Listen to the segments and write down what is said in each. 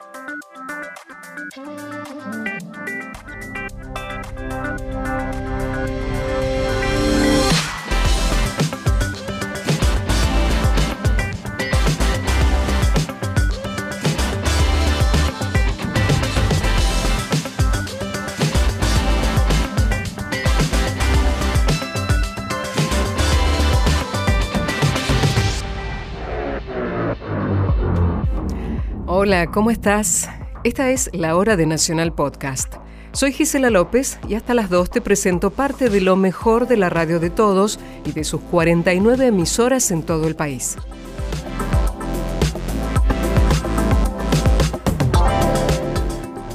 Thank you. Hola, ¿cómo estás? Esta es la hora de Nacional Podcast. Soy Gisela López y hasta las 2 te presento parte de lo mejor de la radio de todos y de sus 49 emisoras en todo el país.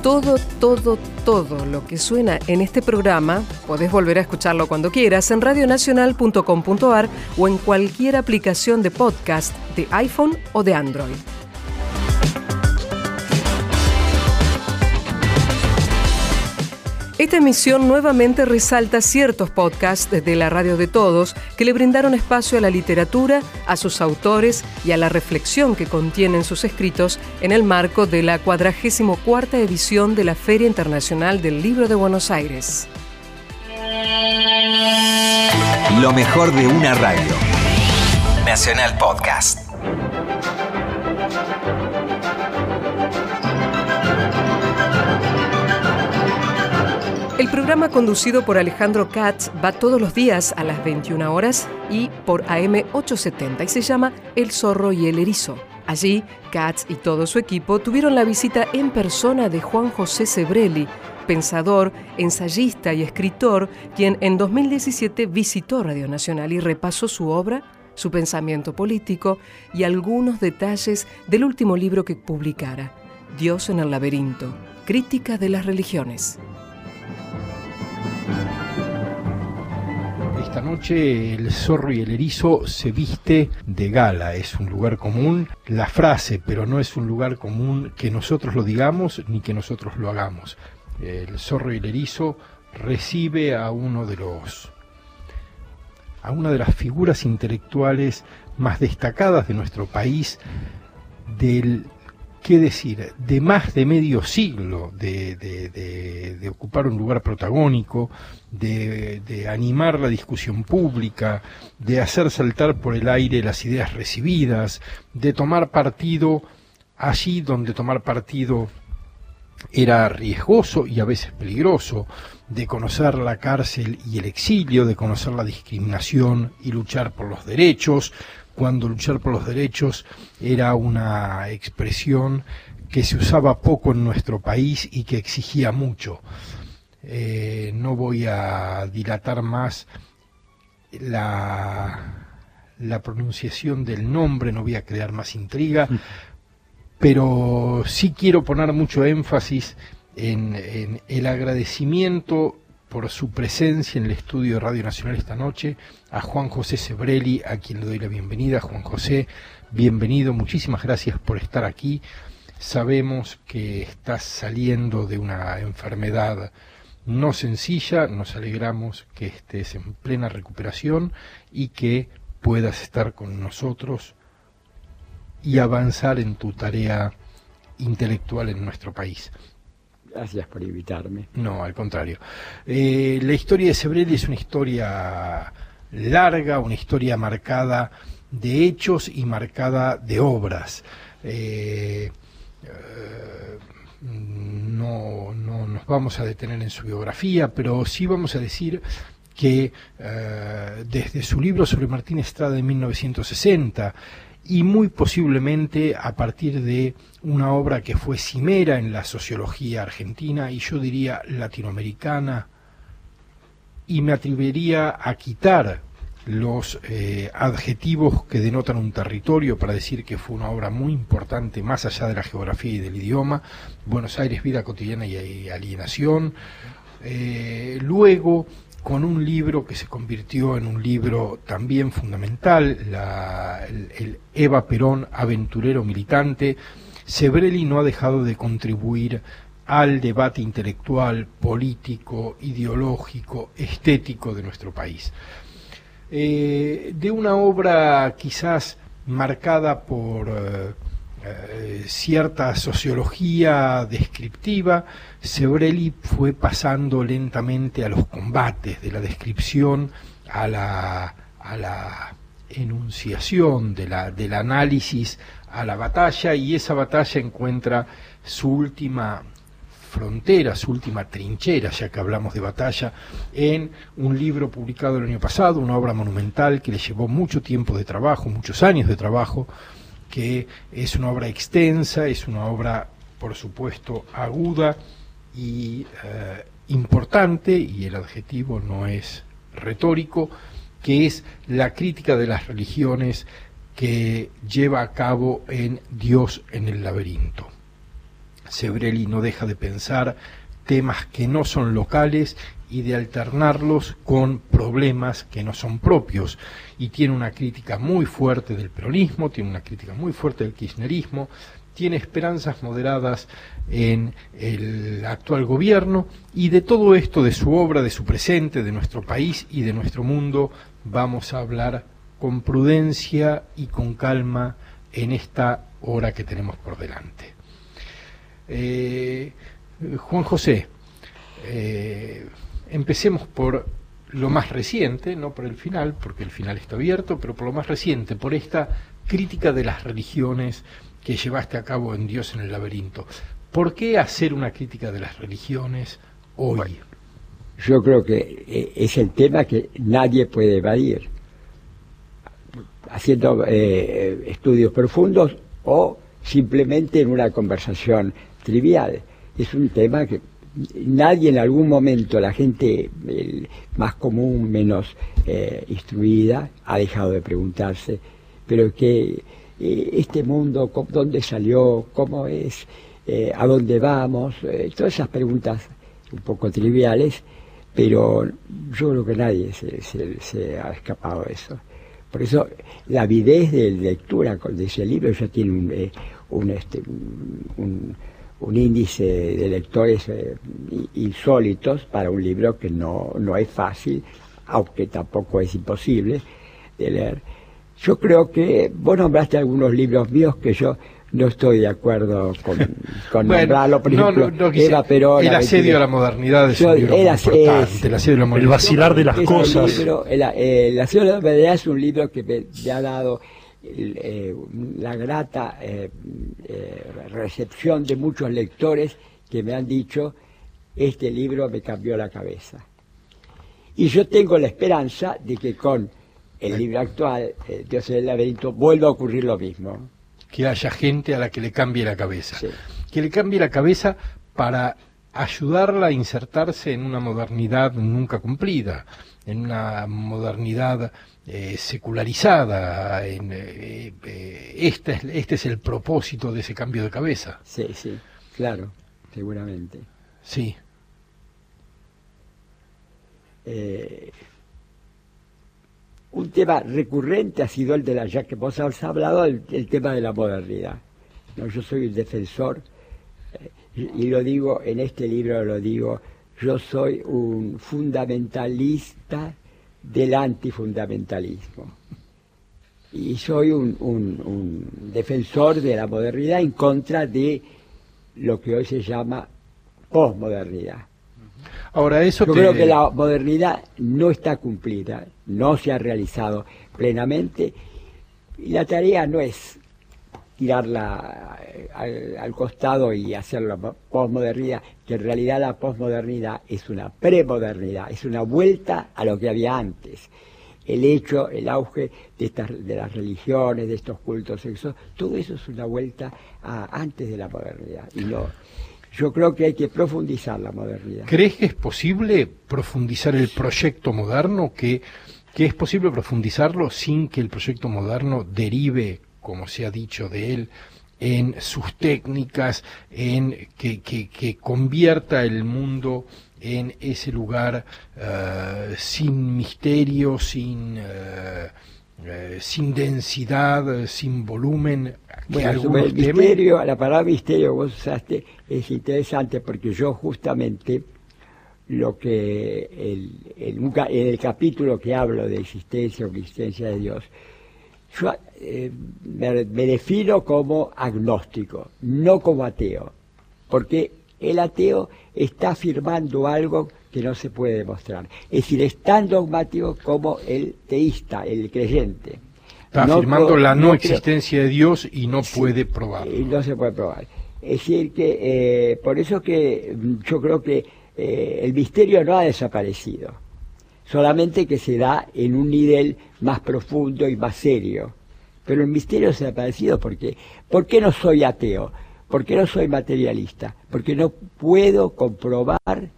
Todo, todo, todo lo que suena en este programa, podés volver a escucharlo cuando quieras en radionacional.com.ar o en cualquier aplicación de podcast de iPhone o de Android. Esta emisión nuevamente resalta ciertos podcasts de la radio de todos que le brindaron espacio a la literatura, a sus autores y a la reflexión que contienen sus escritos en el marco de la 44 edición de la Feria Internacional del Libro de Buenos Aires. Lo mejor de una radio. Nacional Podcast. El programa conducido por Alejandro Katz va todos los días a las 21 horas y por AM 870 y se llama El zorro y el erizo. Allí, Katz y todo su equipo tuvieron la visita en persona de Juan José Sebrelli, pensador, ensayista y escritor, quien en 2017 visitó Radio Nacional y repasó su obra, su pensamiento político y algunos detalles del último libro que publicara, Dios en el laberinto, Crítica de las religiones. Esta noche el zorro y el erizo se viste de gala, es un lugar común la frase, pero no es un lugar común que nosotros lo digamos ni que nosotros lo hagamos. El zorro y el erizo recibe a uno de los a una de las figuras intelectuales más destacadas de nuestro país del qué decir, de más de medio siglo de, ocupar un lugar protagónico, de, animar la discusión pública, de hacer saltar por el aire las ideas recibidas, de tomar partido allí donde tomar partido era riesgoso y a veces peligroso, de conocer la cárcel y el exilio, de conocer la discriminación y luchar por los derechos, cuando luchar por los derechos era una expresión que se usaba poco en nuestro país y que exigía mucho. Eh, no voy a dilatar más la, la pronunciación del nombre, no voy a crear más intriga, pero sí quiero poner mucho énfasis en, en el agradecimiento por su presencia en el estudio de Radio Nacional esta noche, a Juan José Sebrelli, a quien le doy la bienvenida. Juan José, bienvenido, muchísimas gracias por estar aquí. Sabemos que estás saliendo de una enfermedad no sencilla, nos alegramos que estés en plena recuperación y que puedas estar con nosotros y avanzar en tu tarea intelectual en nuestro país. Gracias por invitarme. No, al contrario. Eh, la historia de Sebrelli es una historia larga, una historia marcada de hechos y marcada de obras. Eh, eh, no, no, nos vamos a detener en su biografía, pero sí vamos a decir que desde su libro sobre Martín Estrada de 1960 y muy posiblemente a partir de una obra que fue cimera en la sociología argentina y yo diría latinoamericana, y me atrevería a quitar los eh, adjetivos que denotan un territorio para decir que fue una obra muy importante más allá de la geografía y del idioma, Buenos Aires, vida cotidiana y alienación. Eh, luego con un libro que se convirtió en un libro también fundamental, el, Eva Perón, aventurero militante. Sebrelli no ha dejado de contribuir al debate intelectual, político, ideológico, estético de nuestro país. Eh, de una obra quizás marcada por eh, eh, cierta sociología descriptiva, Sebrelli fue pasando lentamente a los combates, de la descripción a la, a la enunciación, de la, del análisis a la batalla, y esa batalla encuentra su última frontera, su última trinchera, ya que hablamos de batalla, en un libro publicado el año pasado, una obra monumental que le llevó mucho tiempo de trabajo, muchos años de trabajo, que es una obra extensa, es una obra, por supuesto, aguda y eh, importante, y el adjetivo no es retórico, que es la crítica de las religiones que lleva a cabo en Dios en el laberinto. Sebrelli no deja de pensar temas que no son locales y de alternarlos con problemas que no son propios. Y tiene una crítica muy fuerte del peronismo, tiene una crítica muy fuerte del kirchnerismo, tiene esperanzas moderadas en el actual gobierno y de todo esto, de su obra, de su presente, de nuestro país y de nuestro mundo, vamos a hablar con prudencia y con calma en esta hora que tenemos por delante. Eh, Juan José, eh, empecemos por lo más reciente, no por el final, porque el final está abierto, pero por lo más reciente, por esta crítica de las religiones que llevaste a cabo en Dios en el laberinto. ¿Por qué hacer una crítica de las religiones hoy? yo creo que eh, es el tema que nadie puede evadir. Haciendo estudios profundos o simplemente en una conversación trivial. Es un tema que nadie en algún momento, la gente más común, menos eh, instruida, ha dejado de preguntarse, pero que eh, este mundo, dónde salió, cómo es, eh, a dónde vamos, todas esas preguntas un poco triviales, pero yo creo que nadie se, ha escapado de eso. Por eso la avidez de lectura de ese libro ya tiene un, un, este, un un índice de lectores eh, insólitos para un libro que no, no es fácil, aunque tampoco es imposible de leer. Yo creo que vos nombraste algunos libros míos que yo no estoy de acuerdo con, con nombrarlo, por ejemplo, no, no, El asedio a la modernidad es un libro el, importante, el, asedio a la el vacilar de las cosas. el, el, asedio a la modernidad es un libro que me ha dado eh, la grata eh, eh, recepción de muchos lectores que me han dicho, este libro me cambió la cabeza. Y yo tengo la esperanza de que con el libro actual, Dios del laberinto, vuelva a ocurrir lo mismo. Que haya gente a la que le cambie la cabeza. Que le cambie la cabeza para ayudarla a insertarse en una modernidad nunca cumplida, en una modernidad eh, secularizada. En, eh, eh, este, es, este es el propósito de ese cambio de cabeza. Sí, sí, claro, seguramente. Sí. un tema recurrente ha sido el de la, ya que vos has hablado, el, tema de la modernidad. ¿no? Yo soy el defensor, y lo digo en este libro, lo digo, yo soy un fundamentalista del antifundamentalismo. Y soy un, defensor de la modernidad en contra de lo que hoy se llama posmodernidad. Ahora, eso Yo creo que la modernidad no está cumplida, no se ha realizado plenamente, y la tarea no es tirarla al, costado y hacer la posmodernidad, que en realidad la posmodernidad es una premodernidad, es una vuelta a lo que había antes. El hecho, el auge de, estas, de las religiones, de estos cultos sexuales, todo eso es una vuelta a antes de la modernidad. Y no, yo creo que hay que profundizar la modernidad. ¿Crees que es posible profundizar el proyecto moderno? ¿Que, que es posible profundizarlo sin que el proyecto moderno derive como se ha dicho de él, en sus técnicas, en que, que, convierta el mundo en ese lugar eh, sin misterio, sin, eh, eh, sin densidad, sin volumen. Bueno, el misterio, la palabra misterio vos usaste es interesante porque yo justamente lo que el, el, en el capítulo que hablo de existencia o existencia de Dios, Yo eh, me, defino como agnóstico, no como ateo, porque el ateo está afirmando algo que no se puede demostrar. Es decir, es tan dogmático como el teísta, el creyente. Está afirmando la no, existencia de Dios y no puede probarlo. Y no se puede probar. Es decir, que eh, por eso que yo creo que eh, el misterio no ha desaparecido, solamente que se da en un nivel más profundo y más serio. Pero el misterio se ha desaparecido porque, ¿por qué no soy ateo? ¿Por qué no soy materialista? Porque no puedo comprobar,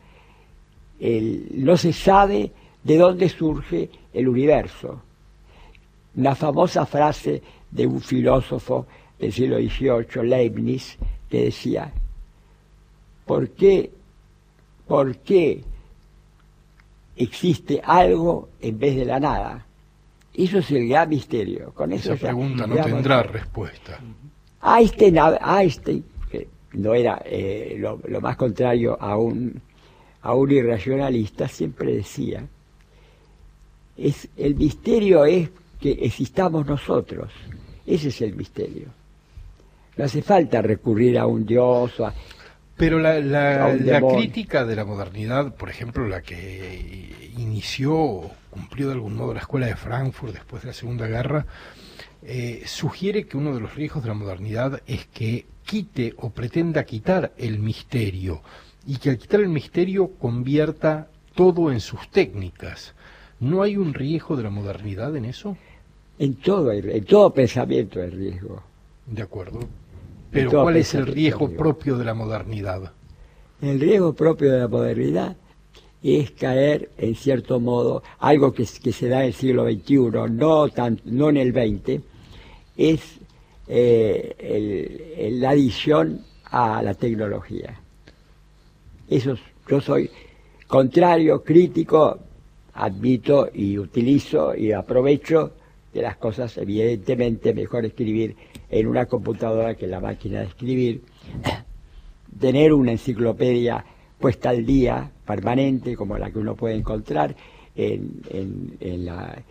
el, no se sabe de dónde surge el universo. Una famosa frase de un filósofo del siglo XVIII, Leibniz, que decía, ¿por qué, por qué existe algo en vez de la nada? Eso es el gran misterio. Con eso Esa pregunta no tendrá respuesta. Einstein, Einstein que no era eh, lo, más contrario a un, a un irracionalista, siempre decía, es, el misterio es que existamos nosotros. Ese es el misterio. No hace falta recurrir a un dios o a, pero la, la, la, crítica de la modernidad, por ejemplo, la que inició, cumplió de algún modo la escuela de Frankfurt después de la Segunda Guerra, eh, sugiere que uno de los riesgos de la modernidad es que quite o pretenda quitar el misterio y que al quitar el misterio convierta todo en sus técnicas. ¿No hay un riesgo de la modernidad en eso? En todo, en todo pensamiento hay riesgo. De acuerdo. Pero ¿cuál es el riesgo propio de la modernidad? El riesgo propio de la modernidad es caer, en cierto modo, algo que, se da en el siglo XXI, no, tan, no en el XX, es eh, la adición a la tecnología. Eso, yo soy contrario, crítico, admito y utilizo y aprovecho de las cosas, evidentemente mejor escribir en una computadora que en la máquina de escribir, tener una enciclopedia puesta al día, permanente, como la que uno puede encontrar en, en, la...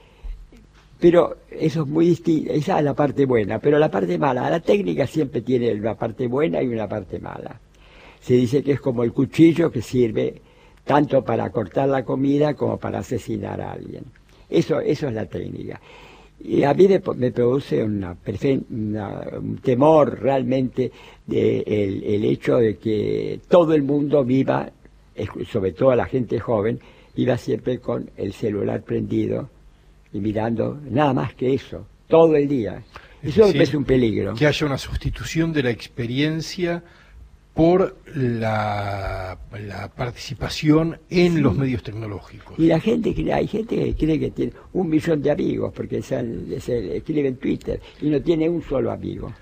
Pero eso es muy distinto, esa es la parte buena, pero la parte mala, la técnica siempre tiene una parte buena y una parte mala. Se dice que es como el cuchillo que sirve tanto para cortar la comida como para asesinar a alguien. Eso, eso es la técnica. Y a mí me, produce una, un temor realmente de el, hecho de que todo el mundo viva, sobre todo la gente joven, viva siempre con el celular prendido y mirando nada más que eso, todo el día. Eso es un peligro. Que haya una sustitución de la experiencia por la, participación en los medios tecnológicos. Y la gente hay gente que cree que tiene un millón de amigos porque se, escribe en Twitter y no tiene un solo amigo.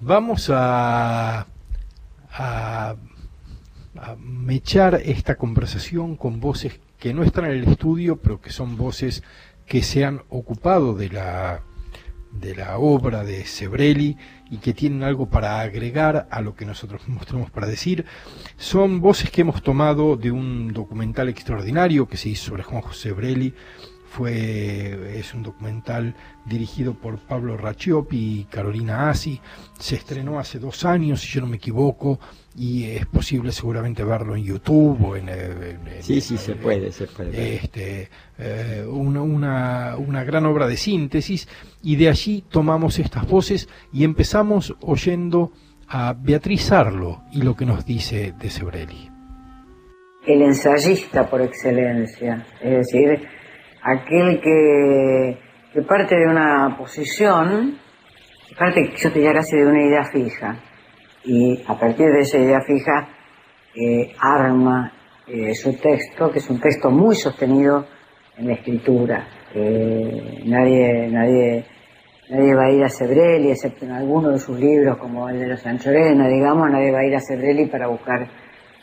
Vamos a, a, a mechar esta conversación con voces que no están en el estudio, pero que son voces que se han ocupado de la de la obra de Sebrelli y que tienen algo para agregar a lo que nosotros mostramos para decir. Son voces que hemos tomado de un documental extraordinario que se hizo sobre Juan José Sebrelli. Fue, es un documental dirigido por Pablo Raciopi y Carolina Asi. Se estrenó hace dos años, si yo no me equivoco, y es posible seguramente verlo en YouTube o en... sí, sí, se puede, se puede. Este, eh, una, una, una, gran obra de síntesis y de allí tomamos estas voces y empezamos oyendo a Beatriz Arlo y lo que nos dice de Sebrelli. El ensayista por excelencia, es decir, aquel que, parte de una posición, parte, yo te diría casi de una idea fija, y a partir de esa idea fija eh, arma eh, su texto, que es un texto muy sostenido en la escritura. nadie, nadie, nadie va a ir a Sebrelli, excepto en alguno de sus libros, como el de los Anchorena, digamos, nadie va a ir a Sebrelli para buscar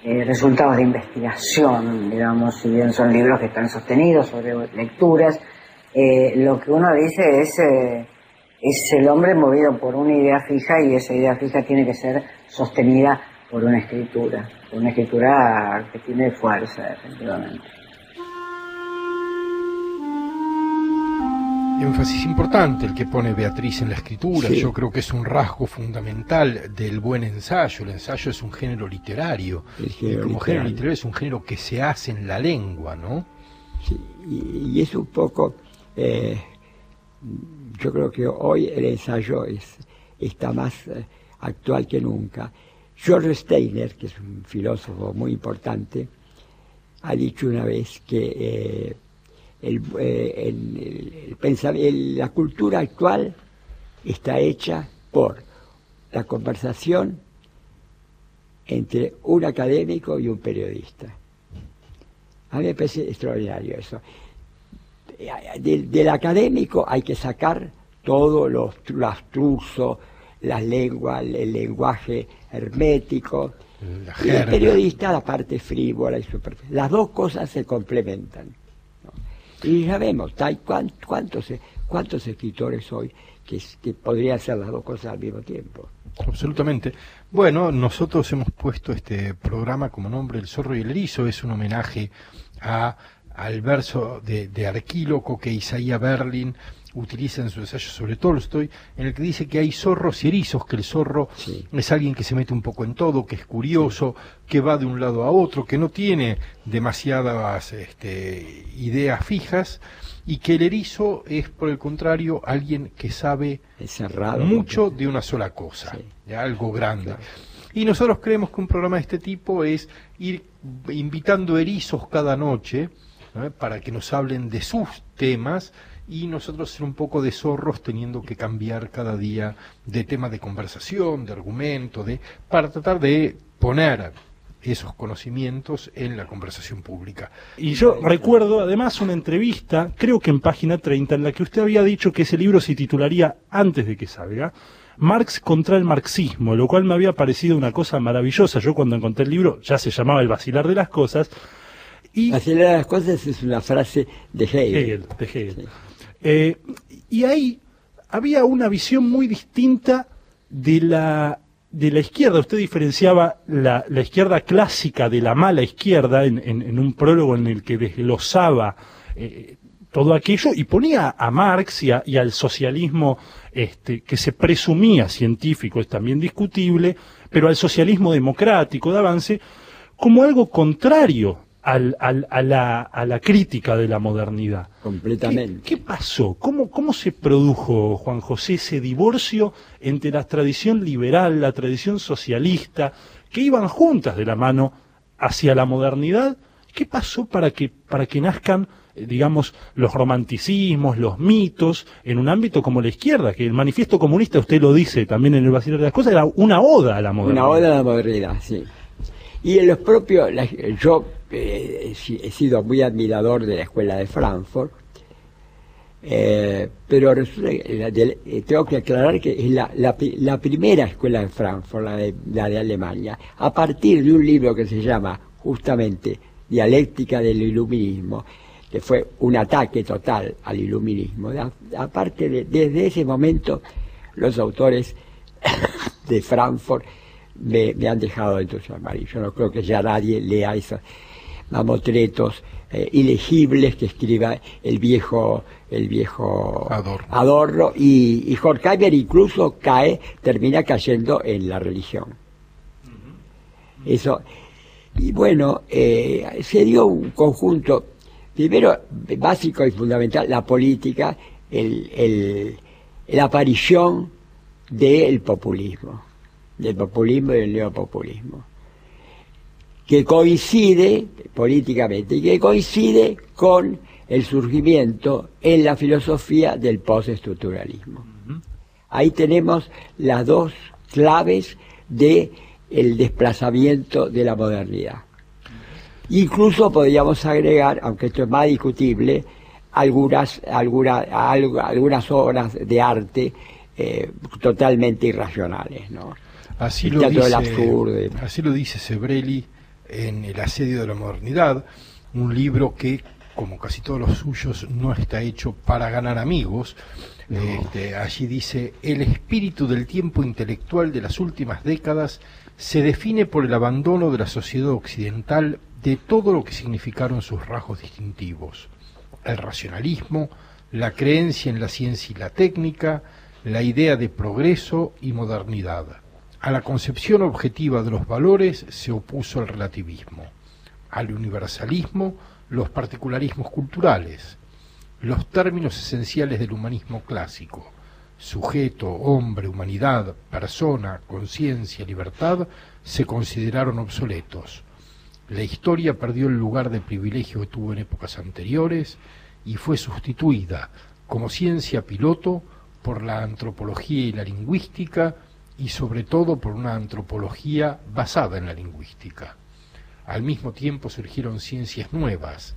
eh, resultados de investigación, digamos, si bien son libros que están sostenidos sobre lecturas. lo que uno dice es es el hombre movido por una idea fija y esa idea fija tiene que ser sostenida por una escritura, por una escritura que tiene fuerza, efectivamente. Énfasis importante el que pone Beatriz en la escritura. Yo creo que es un rasgo fundamental del buen ensayo. El ensayo es un género literario. y como género literario es un género que se hace en la lengua, ¿no? Sí, y, es un poco. Eh, yo creo que hoy el ensayo es, está más eh, actual que nunca. George Steiner, que es un filósofo muy importante, ha dicho una vez que eh, el, el, la cultura actual está hecha por la conversación entre un académico y un periodista. A mí me parece extraordinario eso. del académico hay que sacar todos los, los trusos, las lenguas, el lenguaje hermético, y el periodista la parte frívola y superficial. Las dos cosas se complementan. Y ya vemos, hay cuántos, cuántos escritores hoy que, que podrían hacer las dos cosas al mismo tiempo. Absolutamente. Bueno, nosotros hemos puesto este programa como nombre El zorro y el erizo, es un homenaje a, al verso de, de Arquíloco que Isaías Berlin utiliza en su ensayo sobre Tolstoy, en el que dice que hay zorros y erizos, que el zorro es alguien que se mete un poco en todo, que es curioso, que va de un lado a otro, que no tiene demasiadas este, ideas fijas, y que el erizo es, por el contrario, alguien que sabe mucho de una sola cosa, de algo grande. Y nosotros creemos que un programa de este tipo es ir invitando erizos cada noche, para que nos hablen de sus temas, y nosotros ser un poco de zorros teniendo que cambiar cada día de tema de conversación, de argumento, de para tratar de poner esos conocimientos en la conversación pública. Y yo recuerdo además una entrevista, creo que en página 30, en la que usted había dicho que ese libro se titularía antes de que salga. Marx contra el marxismo, lo cual me había parecido una cosa maravillosa. Yo cuando encontré el libro ya se llamaba El vacilar de las cosas. Y... Vacilar de las cosas es una frase de Hegel. de Hegel. Eh, y ahí había una visión muy distinta de la, de la izquierda. Usted diferenciaba la, la izquierda clásica de la mala izquierda en, en, un prólogo en el que desglosaba eh, todo aquello y ponía a Marx y, y al socialismo este, que se presumía científico, es también discutible, pero al socialismo democrático de avance como algo contrario al, al, a, la, a, la, crítica de la modernidad. Completamente. ¿Qué, pasó? ¿Cómo, ¿Cómo se produjo, Juan José, ese divorcio entre la tradición liberal, la tradición socialista, que iban juntas de la mano hacia la modernidad? ¿Qué pasó para que, para que nazcan, eh, digamos, los romanticismos, los mitos, en un ámbito como la izquierda? Que el manifiesto comunista, usted lo dice también en el vacío de las cosas, era una oda a la modernidad. Una oda a la modernidad, sí. Y en los propios, yo eh, he sido muy admirador de la escuela de Frankfurt, eh, pero eh, tengo que aclarar que es la, primera escuela de Frankfurt, la de, Alemania, a partir de un libro que se llama justamente Dialéctica del Iluminismo, que fue un ataque total al iluminismo. Aparte, de, desde ese momento, los autores de Frankfurt me, han dejado entusiasmar y yo no creo que ya nadie lea esos mamotretos eh, ilegibles que escriba el viejo el viejo Adorno, y, y Horkheimer incluso cae termina cayendo en la religión. Eso. Y bueno eh, se dio un conjunto primero básico y fundamental la política el, el la aparición del populismo del populismo y del neopopulismo, que coincide políticamente y que coincide con el surgimiento en la filosofía del postestructuralismo. Ahí tenemos las dos claves de el desplazamiento de la modernidad. Incluso podríamos agregar, aunque esto es más discutible, algunas, algunas, algunas obras de arte eh, totalmente irracionales, ¿no? Así lo, dice, así lo dice Sebrelli en El asedio de la modernidad, un libro que, como casi todos los suyos, no está hecho para ganar amigos. Este, allí dice, el espíritu del tiempo intelectual de las últimas décadas se define por el abandono de la sociedad occidental de todo lo que significaron sus rasgos distintivos. El racionalismo, la creencia en la ciencia y la técnica, la idea de progreso y modernidad. A la concepción objetiva de los valores se opuso el relativismo, al universalismo los particularismos culturales, los términos esenciales del humanismo clásico, sujeto, hombre, humanidad, persona, conciencia, libertad, se consideraron obsoletos. La historia perdió el lugar de privilegio que tuvo en épocas anteriores y fue sustituida como ciencia piloto por la antropología y la lingüística y sobre todo por una antropología basada en la lingüística. Al mismo tiempo surgieron ciencias nuevas,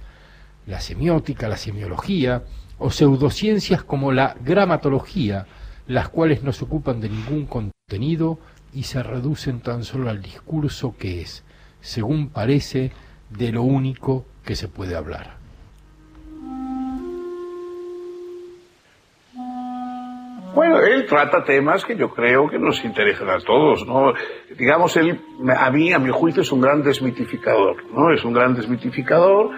la semiótica, la semiología, o pseudociencias como la gramatología, las cuales no se ocupan de ningún contenido y se reducen tan solo al discurso que es, según parece, de lo único que se puede hablar. Bueno, él trata temas que yo creo que nos interesan a todos, ¿no? Digamos, él, a mí, a mi juicio, es un gran desmitificador, ¿no? Es un gran desmitificador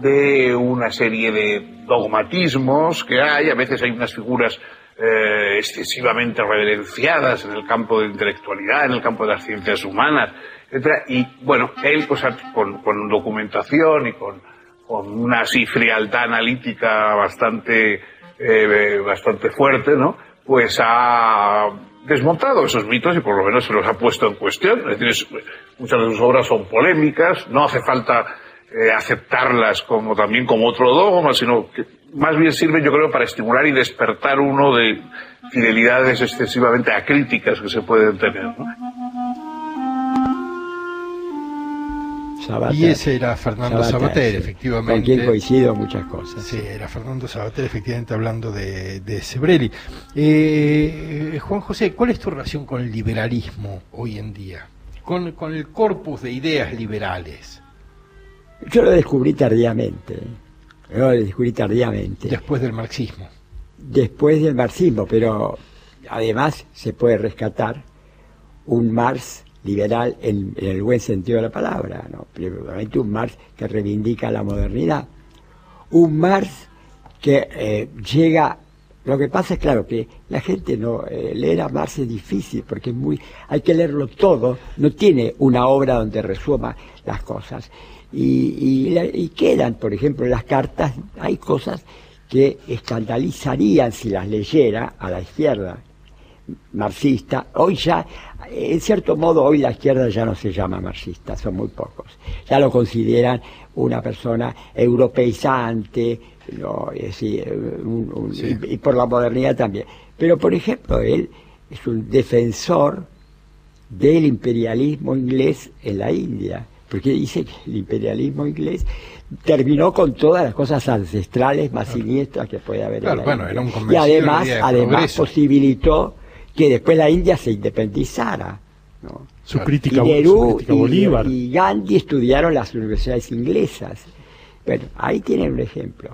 de una serie de dogmatismos que hay, a veces hay unas figuras eh, excesivamente reverenciadas en el campo de intelectualidad, en el campo de las ciencias humanas, etc. Y bueno, él pues con, con documentación y con, con, una así frialdad analítica bastante, eh, bastante fuerte, ¿no? Pues ha desmontado esos mitos y por lo menos se los ha puesto en cuestión. Es decir, muchas de sus obras son polémicas, no hace falta eh, aceptarlas como también como otro dogma, sino que más bien sirven yo creo para estimular y despertar uno de fidelidades excesivamente acríticas que se pueden tener. Y ese era Fernando Sabater, efectivamente. Con quien coincido muchas cosas. Sí, era Fernando Sabater, efectivamente, hablando de, de Sebrelli. Eh, Juan José, ¿cuál es tu relación con el liberalismo hoy en día? Con, con el corpus de ideas liberales. Yo lo descubrí tardíamente. Yo lo descubrí tardíamente. Después del marxismo. Después del marxismo, pero además se puede rescatar un Marx liberal en, el buen sentido de la palabra, ¿no? Primeramente un Marx que reivindica la modernidad. Un Marx que eh, llega lo que pasa es claro que la gente no eh, leer a Marx es difícil porque es muy hay que leerlo todo, no tiene una obra donde resuma las cosas y, y, quedan, por ejemplo, en las cartas hay cosas que escandalizarían si las leyera a la izquierda marxista. Hoy ya, en cierto modo, hoy la izquierda ya no se llama marxista, son muy pocos. Ya lo consideran una persona europeizante, y, por la modernidad también. Pero, por ejemplo, él es un defensor del imperialismo inglés en la India, porque dice que el imperialismo inglés terminó con todas las cosas ancestrales más siniestras que puede haber en la India. y además, además posibilitó que después la India se independizara. Su crítica, y su Bolívar. Y, Gandhi estudiaron las universidades inglesas. Bueno, ahí tienen un ejemplo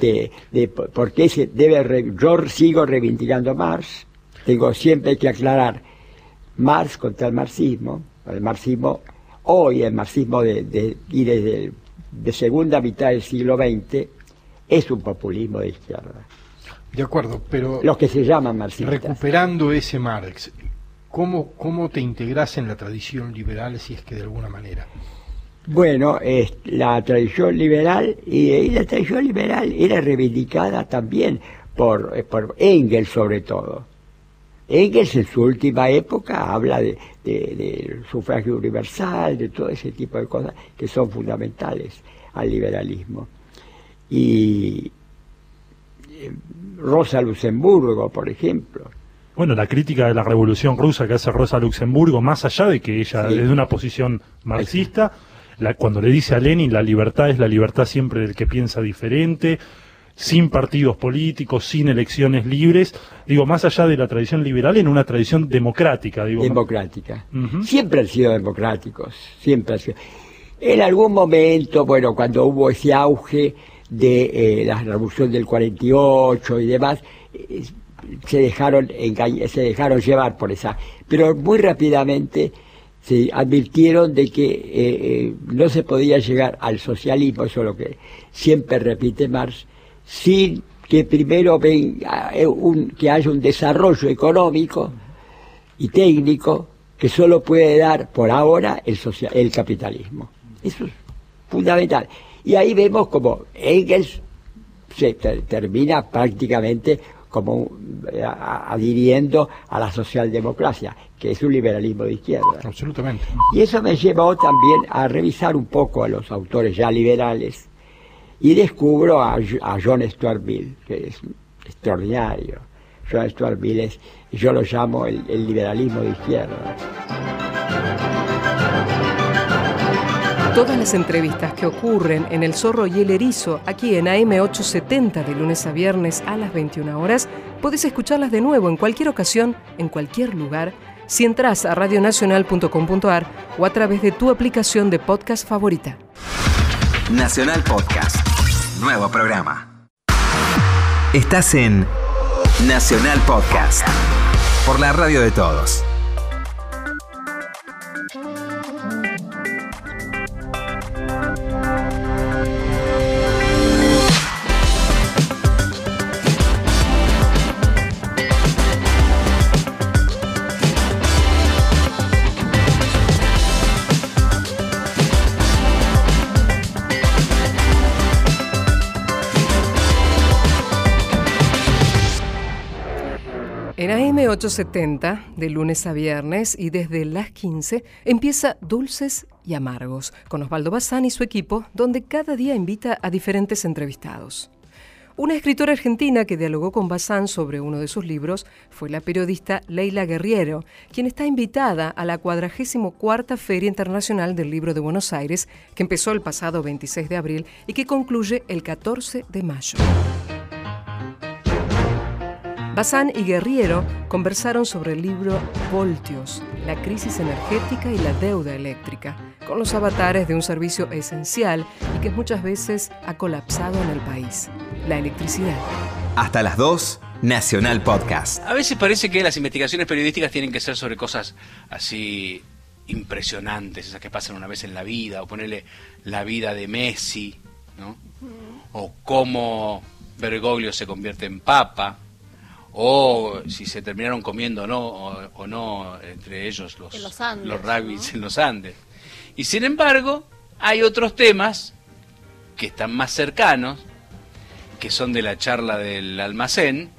de, de por qué se debe. yo sigo reivindicando Marx. Tengo siempre que aclarar Marx contra el marxismo. El marxismo, hoy el marxismo de, de, y desde de segunda mitad del siglo XX es un populismo de izquierda. De acuerdo, pero... Los que se llaman marxistas. Recuperando ese Marx, ¿cómo, cómo te integras en la tradición liberal si es que de alguna manera? Bueno, la tradición liberal, y, la tradición liberal era reivindicada también por, eh, por Engels sobre todo. Engels en su última época habla de, del sufragio universal, de todo ese tipo de cosas que son fundamentales al liberalismo. Y, Rosa Luxemburgo, por ejemplo. Bueno, la crítica de la revolución rusa que hace Rosa Luxemburgo, más allá de que ella es de una posición marxista, cuando le dice a Lenin la libertad es la libertad siempre del que piensa diferente, sin partidos políticos, sin elecciones libres, digo, más allá de la tradición liberal, en una tradición democrática, digo. Democrática. Siempre han sido democráticos, siempre han sido. En algún momento, bueno, cuando hubo ese auge de eh, la revolución del 48 y demás, eh, se dejaron se dejaron llevar por esa, pero muy rápidamente se advirtieron de que eh, no se podía llegar al socialismo, eso es lo que siempre repite Marx, sin que primero ven eh, que haya un desarrollo económico y técnico que solo puede dar por ahora el, social, el capitalismo. Eso es fundamental. Y ahí vemos como Engels se termina prácticamente como eh, adhiriendo a la socialdemocracia, que es un liberalismo de izquierda. Absolutamente. Y eso me llevó también a revisar un poco a los autores ya liberales y descubro a, John Stuart Mill, que es extraordinario. John Stuart Mill es, yo lo llamo el liberalismo de izquierda. Todas las entrevistas que ocurren en El Zorro y el Erizo, aquí en AM870 de lunes a viernes a las 21 horas, puedes escucharlas de nuevo en cualquier ocasión, en cualquier lugar, si entras a radionacional.com.ar o a través de tu aplicación de podcast favorita. Nacional Podcast. Nuevo programa. Estás en Nacional Podcast. Por la radio de todos. En AM870, de lunes a viernes y desde las 15, empieza Dulces y Amargos, con Osvaldo Bazán y su equipo, donde cada día invita a diferentes entrevistados. Una escritora argentina que dialogó con Bazán sobre uno de sus libros fue la periodista Leila Guerriero, quien está invitada a la 44 Feria Internacional del Libro de Buenos Aires, que empezó el pasado 26 de abril y que concluye el 14 de mayo. Bazán y Guerriero conversaron sobre el libro Voltios, la crisis energética y la deuda eléctrica, con los avatares de un servicio esencial y que muchas veces ha colapsado en el país, la electricidad. Hasta las 2, Nacional Podcast. A veces parece que las investigaciones periodísticas tienen que ser sobre cosas así impresionantes, esas que pasan una vez en la vida, o ponerle la vida de Messi, ¿no? O cómo Bergoglio se convierte en papa o si se terminaron comiendo no, o, no entre ellos los, los rabbits en los Andes. Y sin embargo, hay otros temas que están más cercanos, que son de la charla del almacén,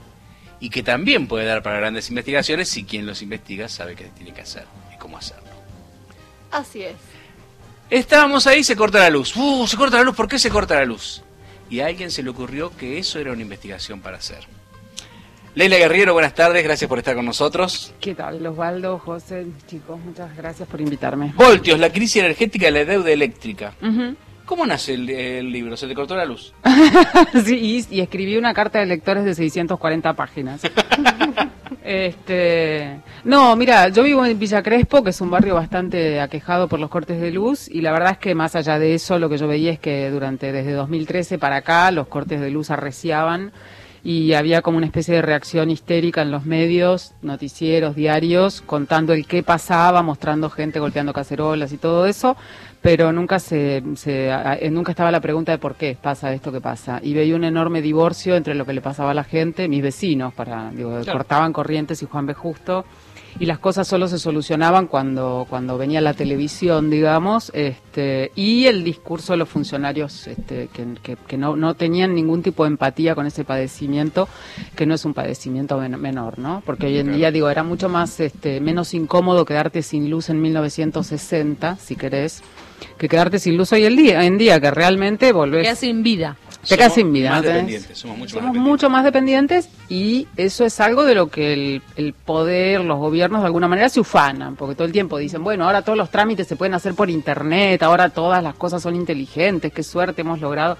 y que también puede dar para grandes investigaciones si quien los investiga sabe qué tiene que hacer y cómo hacerlo. Así es. Estábamos ahí, se corta la luz. ¡Uh! Se corta la luz, ¿por qué se corta la luz? Y a alguien se le ocurrió que eso era una investigación para hacer. Leila Guerriero, buenas tardes, gracias por estar con nosotros. ¿Qué tal, Osvaldo, José, chicos? Muchas gracias por invitarme. Voltios, la crisis energética y la deuda eléctrica. ¿Cómo nace el, libro? ¿Se te cortó la luz? sí, y, escribí una carta de lectores de 640 páginas. este, no, mira, yo vivo en Villa Crespo, que es un barrio bastante aquejado por los cortes de luz, y la verdad es que más allá de eso, lo que yo veía es que durante desde 2013 para acá los cortes de luz arreciaban y había como una especie de reacción histérica en los medios, noticieros, diarios, contando el qué pasaba, mostrando gente golpeando cacerolas y todo eso, pero nunca se, eh, nunca estaba la pregunta de por qué pasa esto que pasa. Y veía un enorme divorcio entre lo que le pasaba a la gente, mis vecinos, para digo, cortaban corrientes y Juan B. Justo y las cosas solo se solucionaban cuando, cuando venía la televisión, digamos, este, y el discurso de los funcionarios este, que, que, no, no, tenían ningún tipo de empatía con ese padecimiento, que no es un padecimiento menor, ¿no? Porque hoy en día, digo, era mucho más, este, menos incómodo quedarte sin luz en 1960, si querés, que quedarte sin luz hoy en día, en día que realmente volvés... Quedas sin vida. Te quedas sin vida. Más dependientes, somos mucho, somos más, mucho más dependientes y eso es algo de lo que el, el, poder, los gobiernos de alguna manera se ufanan, porque todo el tiempo dicen, bueno, ahora todos los trámites se pueden hacer por internet, ahora todas las cosas son inteligentes, qué suerte hemos logrado.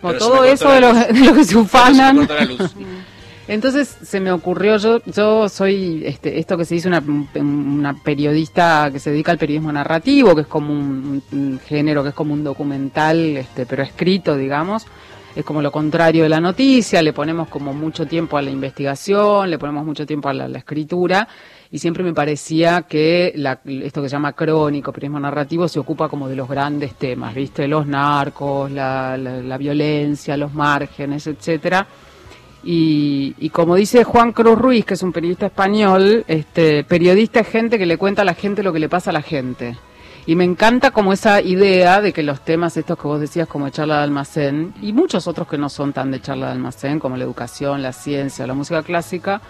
todo eso de lo, de lo, que se ufanan. Entonces se me ocurrió, yo yo soy este, esto que se dice una, una, periodista que se dedica al periodismo narrativo, que es como un, género, que es como un documental, este, pero escrito, digamos. Es como lo contrario de la noticia, le ponemos como mucho tiempo a la investigación, le ponemos mucho tiempo a la, escritura, y siempre me parecía que la, esto que se llama crónico, periodismo narrativo, se ocupa como de los grandes temas, ¿viste? Los narcos, la, la violencia, los márgenes, etcétera Y, y como dice Juan Cruz Ruiz, que es un periodista español, este, periodista es gente que le cuenta a la gente lo que le pasa a la gente. Y me encanta como esa idea de que los temas estos que vos decías como de charla de almacén y muchos otros que no son tan de charla de almacén como la educación, la ciencia, la música clásica,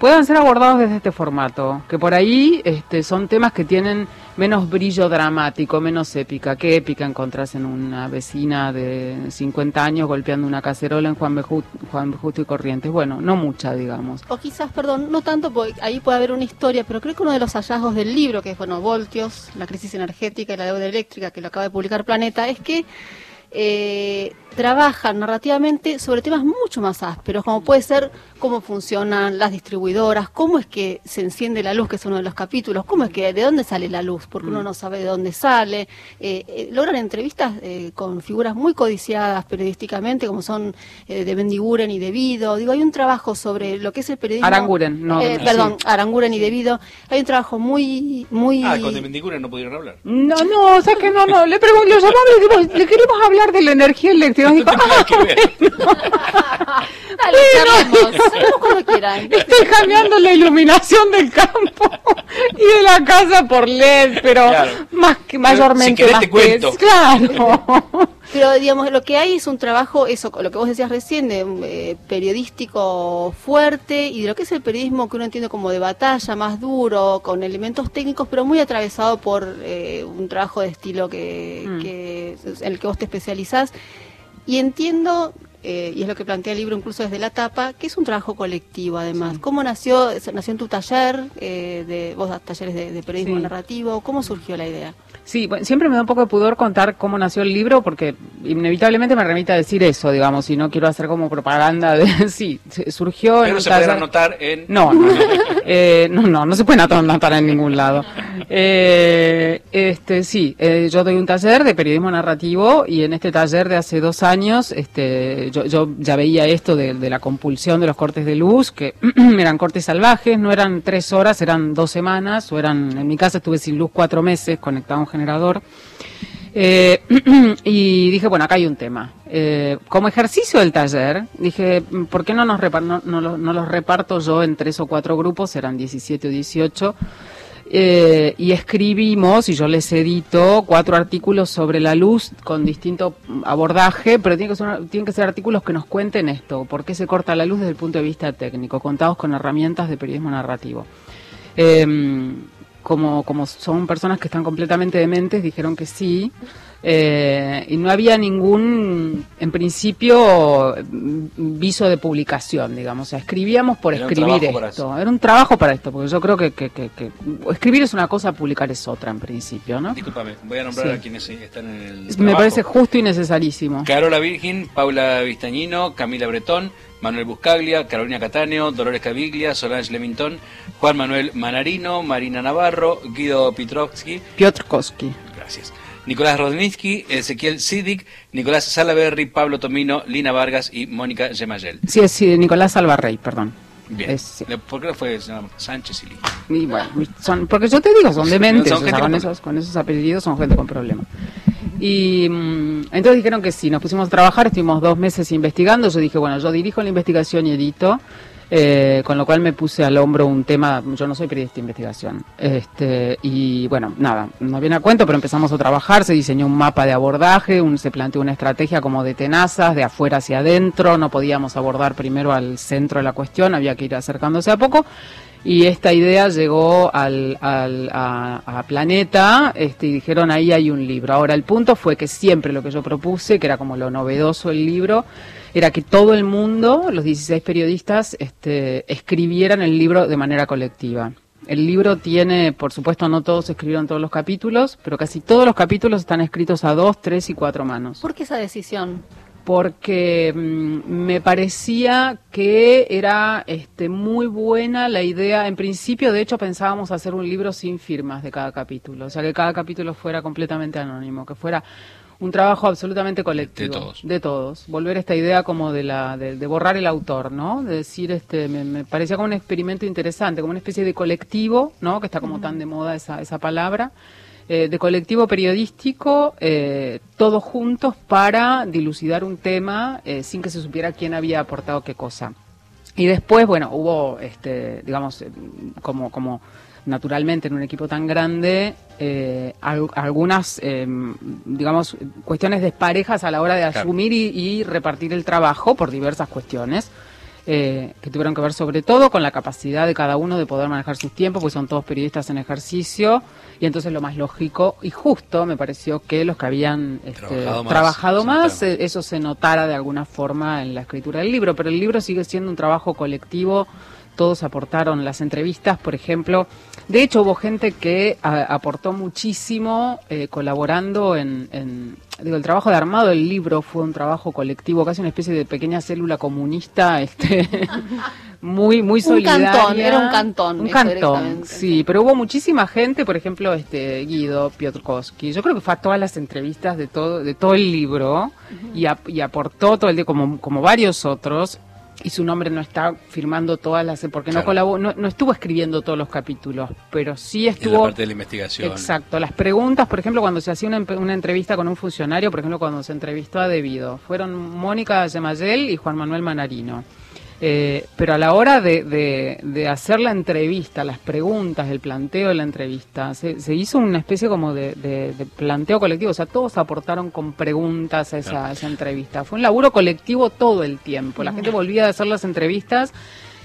puedan ser abordados desde este formato, que por ahí este, son temas que tienen menos brillo dramático, menos épica. ¿Qué épica encontrás en una vecina de 50 años golpeando una cacerola en Juan B. Ju- Juan. Justo y Corrientes? Bueno, no mucha, digamos. O quizás, perdón, no tanto, porque ahí puede haber una historia, pero creo que uno de los hallazgos del libro, que es, bueno, Voltios, la crisis energética y la deuda eléctrica, que lo acaba de publicar Planeta, es que eh, trabajan narrativamente sobre temas mucho más ásperos, como puede ser cómo funcionan las distribuidoras, cómo es que se enciende la luz, que es uno de los capítulos, cómo es que, de dónde sale la luz, porque uno no sabe de dónde sale. Eh, eh, logran entrevistas eh, con figuras muy codiciadas periodísticamente, como son eh, de Bendiguren y de Vido. Digo, hay un trabajo sobre lo que es el periodismo. Aranguren, no, Eh, sí. perdón, Aranguren y de Vido. Hay un trabajo muy, muy. Ah, con de Mendigura no pudieron hablar. No, no, o sea que no, no. Le pregunto, lo llamamos y le le queremos hablar de la energía que ver. Dale, cuando quieran. Estoy cambiando la iluminación del campo y de la casa por LED, pero Claro. más que mayormente si querés más te que- cuento. Claro. Pero digamos, lo que hay es un trabajo, eso, lo que vos decías recién, de eh, periodístico fuerte y de lo que es el periodismo que uno entiende como de batalla, más duro, con elementos técnicos, pero muy atravesado por eh, un trabajo de estilo que, Mm. que en el que vos te especializás. Y entiendo, eh, y es lo que plantea el libro incluso desde la tapa, que es un trabajo colectivo además. ¿Cómo nació? Se- ¿Nació en tu taller? Eh, de, vos das talleres de, de periodismo Sí. narrativo. ¿Cómo surgió la idea? Sí, bueno, siempre me da un poco de pudor contar cómo nació el libro porque inevitablemente me remite a decir eso, digamos, y no quiero hacer como propaganda de... Sí, se- surgió en Pero un se puede taller- anotar en... No, no, no, Eh, no, no, no se puede anotar en ningún lado. Eh, este, sí, eh, yo doy un taller de periodismo narrativo y en este taller de hace dos años, este, yo, yo ya veía esto de, la compulsión de los cortes de luz, que eran cortes salvajes, no eran tres horas, eran dos semanas, o eran, en mi casa estuve sin luz cuatro meses conectado a un generador. Eh, y dije, bueno, acá hay un tema. Eh, como ejercicio del taller, dije, ¿por qué no, nos no, no los reparto yo en tres o cuatro grupos? Eran 17 o 18. Eh, y escribimos, y yo les edito, cuatro artículos sobre la luz con distinto abordaje, pero tienen que, ser, artículos que nos cuenten esto, por qué se corta la luz desde el punto de vista técnico, contados con herramientas de periodismo narrativo. Eh, como, como son personas que están completamente dementes, dijeron que sí. Eh, y no había ningún, en principio, viso de publicación, digamos. O sea, escribíamos por Era escribir esto. Era un trabajo para esto, porque yo creo que, que, que- que escribir es una cosa, publicar es otra, en principio, ¿no? Discúlpame, voy a nombrar Sí. a quienes están en el Me trabajo. parece justo y necesarísimo. Carola Virgin, Paula Vistañino, Camila Bretón, Manuel Buscaglia, Carolina Cataneo, Dolores Caviglia, Solange Lemington, Juan Manuel Manarino, Marina Navarro, Guido Petrovsky, Piotr Koski. gracias. Nicolás Rodnitsky, Ezequiel Sidik, Nicolás Salaberry, Pablo Tomino, Lina Vargas y Mónica Gemayel. Sí, es sí, Nicolás Alvarrey, perdón. Bien. Es- sí. ¿Por qué no fue Sánchez y Lina? Y bueno, son, porque yo te digo, son dementes, Son o sea, gente con, con esos, con esos apellidos son gente con problemas. Y mm, entonces dijeron que sí, nos pusimos a trabajar, estuvimos dos meses investigando, yo dije, bueno, yo dirijo la investigación y edito, eh, con lo cual me puse al hombro un tema, yo no soy periodista de investigación, este, y bueno, nada, no viene a cuento, pero empezamos a trabajar, se diseñó un mapa de abordaje, un, se planteó una estrategia como de tenazas, de afuera hacia adentro, no podíamos abordar primero al centro de la cuestión, había que ir acercándose a poco, y esta idea llegó al, al- a, Planeta este, y dijeron ahí hay un libro. Ahora el punto fue que siempre lo que yo propuse, que era como lo novedoso del libro, era que todo el mundo, los 16 periodistas, este, escribieran el libro de manera colectiva. El libro tiene, por supuesto, no todos escribieron todos los capítulos, pero casi todos los capítulos están escritos a dos, tres y cuatro manos ¿Por qué esa decisión? porque mm, me parecía que era este, muy buena la idea. En principio, de hecho, pensábamos hacer un libro sin firmas de cada capítulo, o sea, que cada capítulo fuera completamente anónimo, que fuera un trabajo absolutamente colectivo. De todos. De todos. Volver a esta idea como de, la, de, de borrar el autor, ¿no? De decir, este, me, me parecía como un experimento interesante, como una especie de colectivo, ¿no? Que está como tan de moda esa, esa palabra eh, de colectivo periodístico, eh, todos juntos para dilucidar un tema eh, sin que se supiera quién había aportado qué cosa. Y después, bueno, hubo, este, digamos, como, como naturalmente en un equipo tan grande, eh, al- algunas, eh, digamos, cuestiones desparejas a la hora de Claro. asumir y, y repartir el trabajo por diversas cuestiones. eh, que tuvieron que ver sobre todo con la capacidad de cada uno de poder manejar sus tiempos, pues son todos periodistas en ejercicio, y entonces lo más lógico y justo me pareció que los que habían este, Trabajado más, trabajado más, eh, eso se notara de alguna forma en la escritura del libro, pero el libro sigue siendo un trabajo colectivo, todos aportaron las entrevistas, por ejemplo, de hecho hubo gente que a- aportó muchísimo eh, colaborando en, en- digo, el trabajo de armado del libro fue un trabajo colectivo, casi una especie de pequeña célula comunista, este, muy, muy Un solidaria. cantón, era un cantón, Un eso cantón, sí, pero hubo muchísima gente, por ejemplo, este Guido Piotrkowski. Yo creo que fue a todas las entrevistas de todo, de todo el libro y, y aportó todo el día, como, como varios otros. Y su nombre no está firmando todas las, porque no colaboró, no, no estuvo escribiendo todos los capítulos, pero sí En la estuvo. parte de la investigación. Exacto. Las preguntas, por ejemplo, cuando se hacía una, una entrevista con un funcionario, por ejemplo, cuando se entrevistó a Debido, fueron Mónica Yemayel y Juan Manuel Manarino. Eh, pero a la hora de, de- de hacer la entrevista, las preguntas, el planteo de la entrevista, se, se hizo una especie como de, de- de planteo colectivo. O sea, todos aportaron con preguntas a esa, Claro. a esa entrevista. Fue un laburo colectivo todo el tiempo. La gente volvía a hacer las entrevistas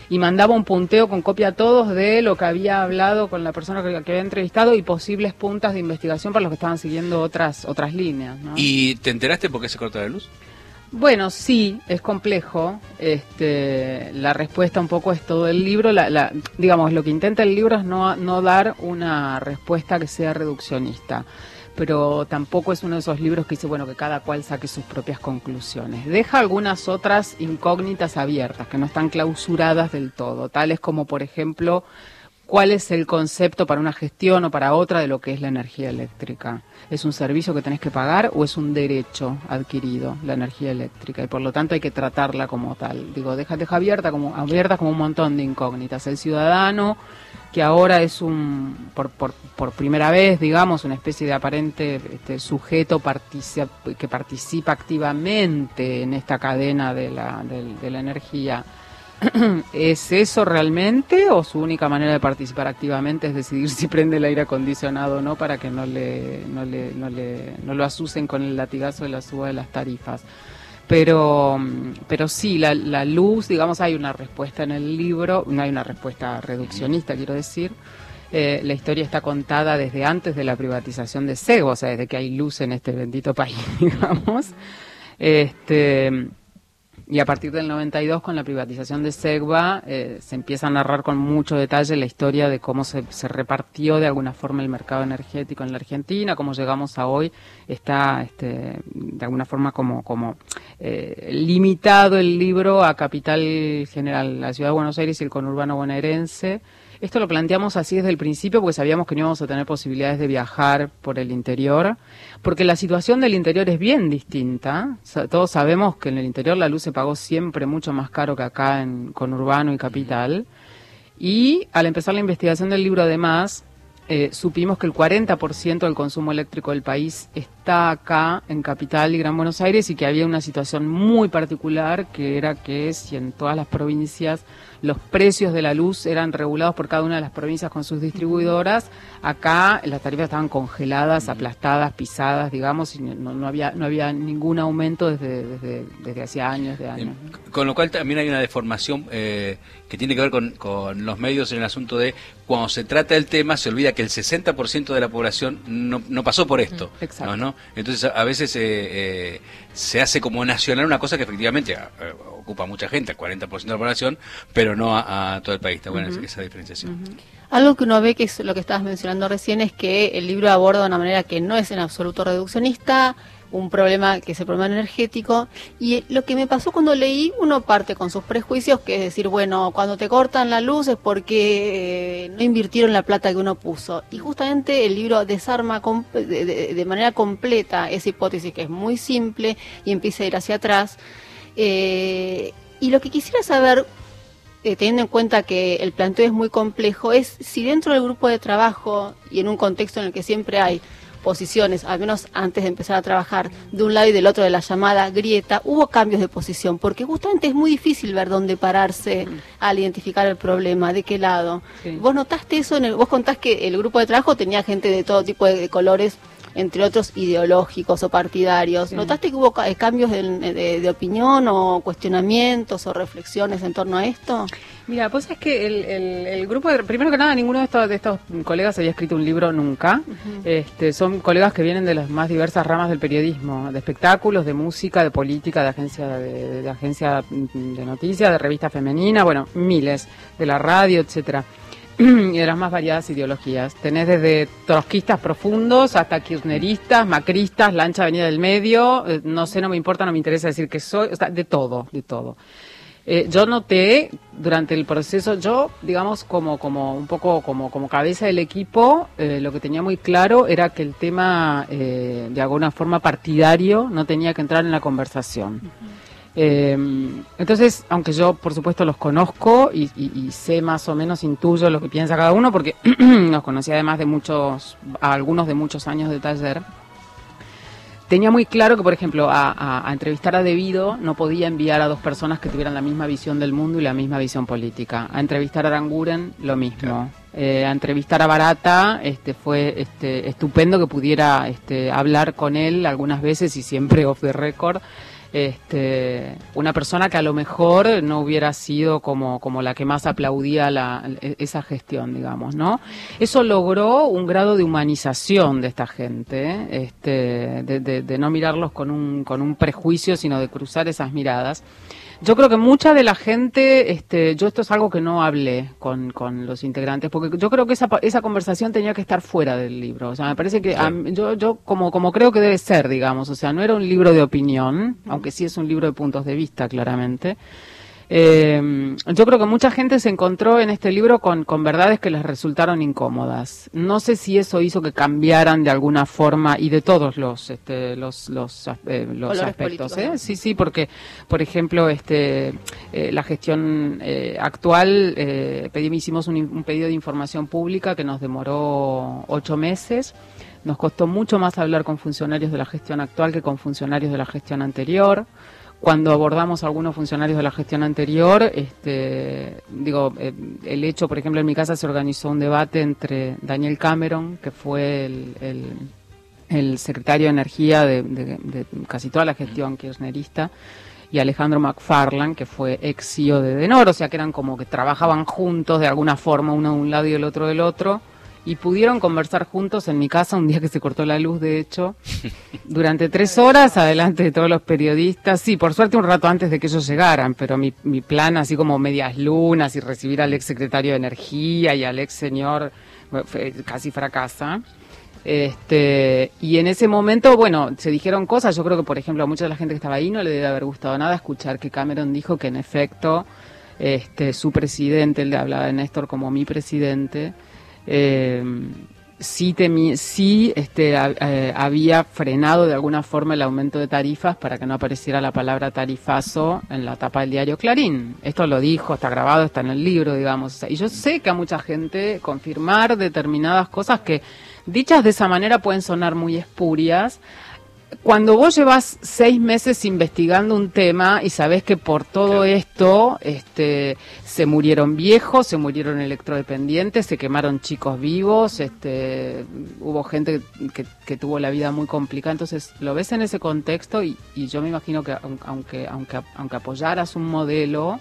y mandaba un punteo con copia a todos de lo que había hablado con la persona que, que había entrevistado y posibles puntas de investigación para los que estaban siguiendo otras otras líneas. ¿no? ¿Y te enteraste por qué se corta la luz? Bueno, sí, es complejo. Este, la respuesta un poco es todo el libro. La, la- digamos, lo que intenta el libro es no, no dar una respuesta que sea reduccionista. Pero tampoco es uno de esos libros que dice, bueno, que cada cual saque sus propias conclusiones. Deja algunas otras incógnitas abiertas, que no están clausuradas del todo, tales como, por ejemplo, cuál es el concepto para una gestión o para otra de lo que es la energía eléctrica. ¿Es un servicio que tenés que pagar o es un derecho adquirido, la energía eléctrica? Y por lo tanto hay que tratarla como tal. Digo, deja, deja abierta como, abierta como un montón de incógnitas. El ciudadano, que ahora es un, por, por, por primera vez, digamos, una especie de aparente este, sujeto partici- que participa activamente en esta cadena de la, del- de la energía, ¿Es eso realmente o su única manera de participar activamente es decidir si prende el aire acondicionado o no para que no le, no le, no le, no lo asusen con el latigazo de la suba de las tarifas? Pero, pero sí, la, la luz, digamos, hay una respuesta en el libro, no hay una respuesta reduccionista, quiero decir. Eh, la historia está contada desde antes de la privatización de Sego, o sea, desde que hay luz en este bendito país, digamos. Este, y a partir del 92, con la privatización de Segva, eh, se empieza a narrar con mucho detalle la historia de cómo se, se repartió de alguna forma el mercado energético en la Argentina, cómo llegamos a hoy, está este, de alguna forma como, como eh, limitado el libro a Capital General, la Ciudad de Buenos Aires y el conurbano bonaerense. Esto lo planteamos así desde el principio porque sabíamos que no íbamos a tener posibilidades de viajar por el interior, porque la situación del interior es bien distinta. Todos sabemos que en el interior la luz se pagó siempre mucho más caro que acá en conurbano y capital. Y al empezar la investigación del libro, además, eh, supimos que el 40% del consumo eléctrico del país está acá en Capital y Gran Buenos Aires y que había una situación muy particular que era que si en todas las provincias los precios de la luz eran regulados por cada una de las provincias con sus distribuidoras, acá las tarifas estaban congeladas, aplastadas, pisadas, digamos, y no, no había no había ningún aumento desde desde, desde hacía años de años. Con lo cual también hay una deformación eh, que tiene que ver con, con los medios en el asunto de cuando se trata del tema se olvida que el 60% de la población no, no pasó por esto. Exacto. ¿no? Entonces a, veces eh, eh, se hace como nacional una cosa que efectivamente eh, ocupa a mucha gente, al 40% de la población, pero no a, a todo el país. Está buena esa diferenciación. Algo que uno ve, que es lo que estabas mencionando recién, es que el libro aborda de una manera que no es en absoluto reduccionista, un problema que es el problema energético. Y lo que me pasó cuando leí, uno parte con sus prejuicios, que es decir, bueno, cuando te cortan la luz es porque eh, no invirtieron la plata que uno puso. Y justamente el libro desarma de manera completa esa hipótesis que es muy simple y empieza a ir hacia atrás. Eh, y lo que quisiera saber eh, teniendo en cuenta que el planteo es muy complejo, es si dentro del grupo de trabajo y en un contexto en el que siempre hay posiciones, al menos antes de empezar a trabajar de un lado y del otro de la llamada grieta, hubo cambios de posición, porque justamente es muy difícil ver dónde pararse al identificar el problema, de qué lado. Vos notaste eso, en el, vos contás que el grupo de trabajo tenía gente de todo tipo de, de colores entre otros ideológicos o partidarios. ¿Notaste que hubo eh, cambios de, de- de opinión o cuestionamientos o reflexiones en torno a esto? Mira, pues es que el, el- el grupo, de, primero que nada, ninguno de estos, de estos colegas había escrito un libro nunca. este, son colegas que vienen de las más diversas ramas del periodismo, de espectáculos, de música, de política, de agencia de, de agencia de noticias, de revista femenina, bueno, miles, de la radio, etcétera. y de las más variadas ideologías. Tenés desde trotskistas profundos hasta kirchneristas, macristas, la ancha avenida del medio, eh, no sé, no me importa, no me interesa decir que soy, o sea, de todo, de todo. Eh, yo noté durante el proceso, yo, digamos, como, como un poco como, como cabeza del equipo, eh, lo que tenía muy claro era que el tema, eh, de alguna forma partidario, no tenía que entrar en la conversación. Eh, entonces, aunque yo por supuesto los conozco y, y- y sé más o menos, intuyo lo que piensa cada uno, porque los conocí además de muchos, a algunos de muchos años de taller, tenía muy claro que, por ejemplo, a, a- a entrevistar a Debido no podía enviar a dos personas que tuvieran la misma visión del mundo y la misma visión política. A entrevistar a Aranguren, lo mismo. Eh, a entrevistar a Barata, este, fue este, estupendo que pudiera este, hablar con él algunas veces y siempre off the record. Este, una persona que a lo mejor no hubiera sido como, como la que más aplaudía la, e- esa gestión, digamos, ¿no? Eso logró un grado de humanización de esta gente, este, de- de no mirarlos con un, con un prejuicio, sino de cruzar esas miradas. Yo creo que mucha de la gente, este, yo esto es algo que no hablé con, con los integrantes, porque yo creo que esa, esa conversación tenía que estar fuera del libro. O sea, me parece que a yo, yo como, como creo que debe ser, digamos, o sea, no era un libro de opinión, aunque sí es un libro de puntos de vista, claramente. Eh, yo creo que mucha gente se encontró en este libro con, con verdades que les resultaron incómodas. No sé si eso hizo que cambiaran de alguna forma y de todos los los los, los, eh, los aspectos. ¿eh? Sí, sí, porque por ejemplo este eh, la gestión eh, actual eh, pedimos hicimos un, un pedido de información pública que nos demoró ocho meses. Nos costó mucho más hablar con funcionarios de la gestión actual que con funcionarios de la gestión anterior cuando abordamos a algunos funcionarios de la gestión anterior, este, digo, eh, el hecho, por ejemplo, en mi casa se organizó un debate entre Daniel Cameron, que fue el, el- el secretario de Energía de, de- de casi toda la gestión kirchnerista, y Alejandro McFarland, que fue ex CEO de Denor, o sea que eran como que trabajaban juntos de alguna forma, uno de un lado y el otro del otro, y pudieron conversar juntos en mi casa un día que se cortó la luz, de hecho, durante tres horas, adelante de todos los periodistas. Sí, por suerte un rato antes de que ellos llegaran, pero mi, mi plan, así como medias lunas y recibir al ex secretario de Energía y al ex señor, casi fracasa. Este, y en ese momento, bueno, se dijeron cosas. Yo creo que, por ejemplo, a mucha de la gente que estaba ahí no le debe haber gustado nada escuchar que Cameron dijo que, en efecto, este, su presidente, él le hablaba de Néstor como mi presidente, eh, sí, este, eh, había frenado de alguna forma el aumento de tarifas para que no apareciera la palabra tarifazo en la tapa del diario Clarín. Esto lo dijo, está grabado, está en el libro, digamos. Y yo sé que a mucha gente confirmar determinadas cosas que dichas de esa manera pueden sonar muy espurias. Cuando vos llevas seis meses investigando un tema y sabés que por todo esto este, se murieron viejos, se murieron electrodependientes, se quemaron chicos vivos, este, hubo gente que, que tuvo la vida muy complicada, entonces lo ves en ese contexto y, y yo me imagino que aun- aunque, aunque, aunque apoyaras un modelo,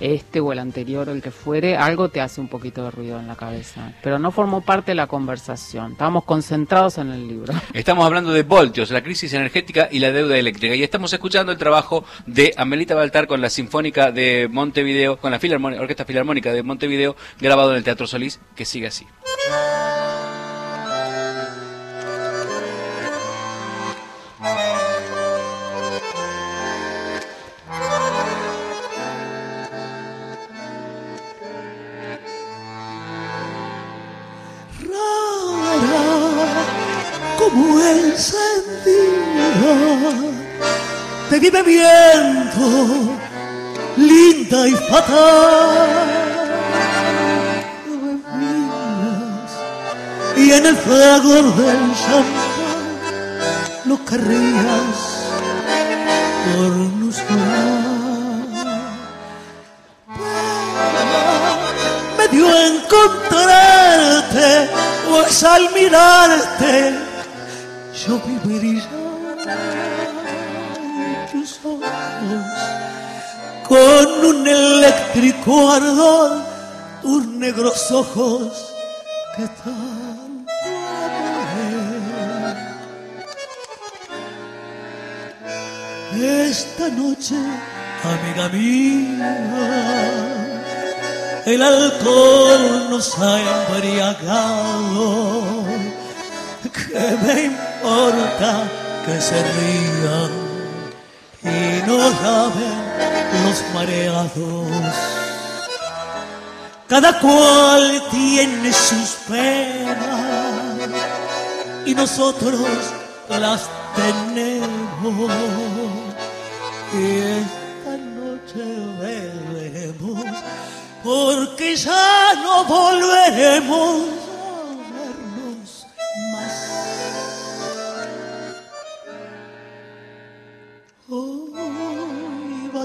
este o el anterior o el que fuere, algo te hace un poquito de ruido en la cabeza. Pero no formó parte de la conversación. Estábamos concentrados en el libro. Estamos hablando de voltios, la crisis energética y la deuda eléctrica. Y estamos escuchando el trabajo de Amelita Baltar con la Sinfónica de Montevideo, con la Filarmónica- Orquesta Filarmónica de Montevideo, grabado en el Teatro Solís, que sigue así. Vive viento, linda y fatal. Y en el fragor del champán no querrías por no Pero me dio encontrarte, pues al mirarte yo viviría con un eléctrico ardor, tus negros ojos que tanto. Esta noche, amiga mía, el alcohol nos ha embriagado. ¿Qué me importa que se rían y no laven los mareados? Cada cual tiene sus penas y nosotros las tenemos. Y esta noche beberemos porque ya no volveremos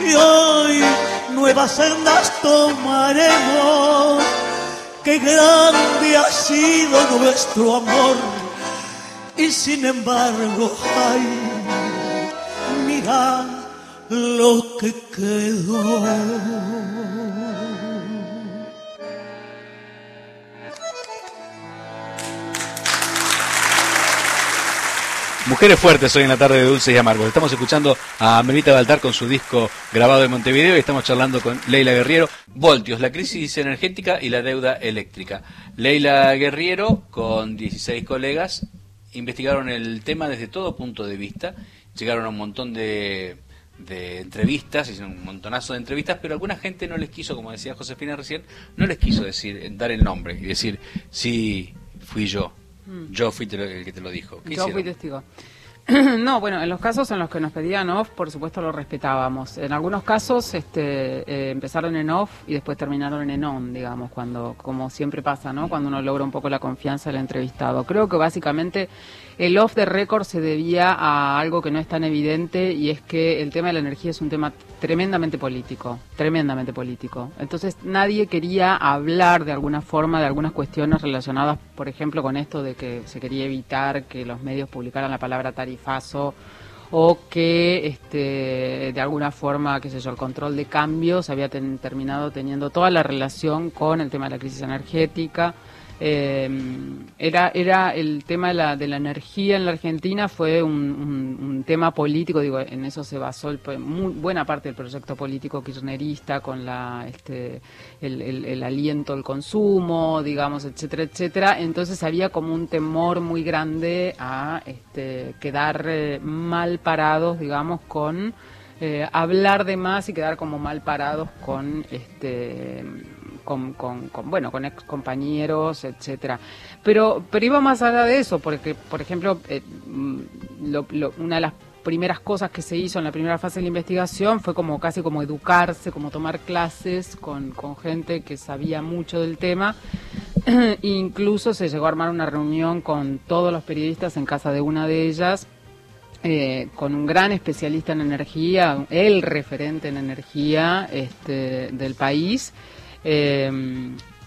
y hoy nuevas sendas tomaremos. Qué grande ha sido nuestro amor y sin embargo, ay, mira lo que quedó. Mujeres fuertes hoy en la tarde de Dulces y Amargos. Estamos escuchando a Melita Baltar con su disco grabado en Montevideo y estamos charlando con Leila Guerriero. Voltios, la crisis energética y la deuda eléctrica. Leila Guerriero, con 16 colegas, investigaron el tema desde todo punto de vista. Llegaron a un montón de, de entrevistas, hicieron un montonazo de entrevistas, pero alguna gente no les quiso, como decía Josefina recién, no les quiso decir, dar el nombre y decir, sí, fui yo. Yo fui te lo- el que te lo dijo. ¿Qué Yo hicieron? fui testigo. no, bueno, en los casos en los que nos pedían off, por supuesto lo respetábamos. En algunos casos este, eh, empezaron en off y después terminaron en on, digamos, cuando, como siempre pasa, ¿no? Cuando uno logra un poco la confianza del entrevistado. Creo que básicamente el off de récord se debía a algo que no es tan evidente y es que el tema de la energía es un tema tremendamente político, tremendamente político. Entonces nadie quería hablar de alguna forma de algunas cuestiones relacionadas, por ejemplo, con esto de que se quería evitar que los medios publicaran la palabra tarifazo o que este, de alguna forma, qué sé yo, el control de cambios había terminado teniendo toda la relación con el tema de la crisis energética. Eh, era, era el tema de la, de la energía en la Argentina, fue un, un- un tema político, digo, en eso se basó el, pues, muy buena parte del proyecto político kirchnerista con la, este, el, el- el aliento al consumo, digamos, etcétera, etcétera. Entonces había como un temor muy grande a este, quedar eh, mal parados, digamos, con eh, hablar de más y quedar como mal parados con este con, bueno con ex compañeros etcétera. Pero pero iba más allá de eso porque por ejemplo eh, mm, una de las primeras cosas que se hizo en la primera fase de la investigación fue como casi como educarse como tomar clases con, con gente que sabía mucho del tema. Incluso se llegó a armar una reunión con todos los periodistas en casa de una de ellas eh, con un gran especialista en energía, el referente en energía este, del país, eh,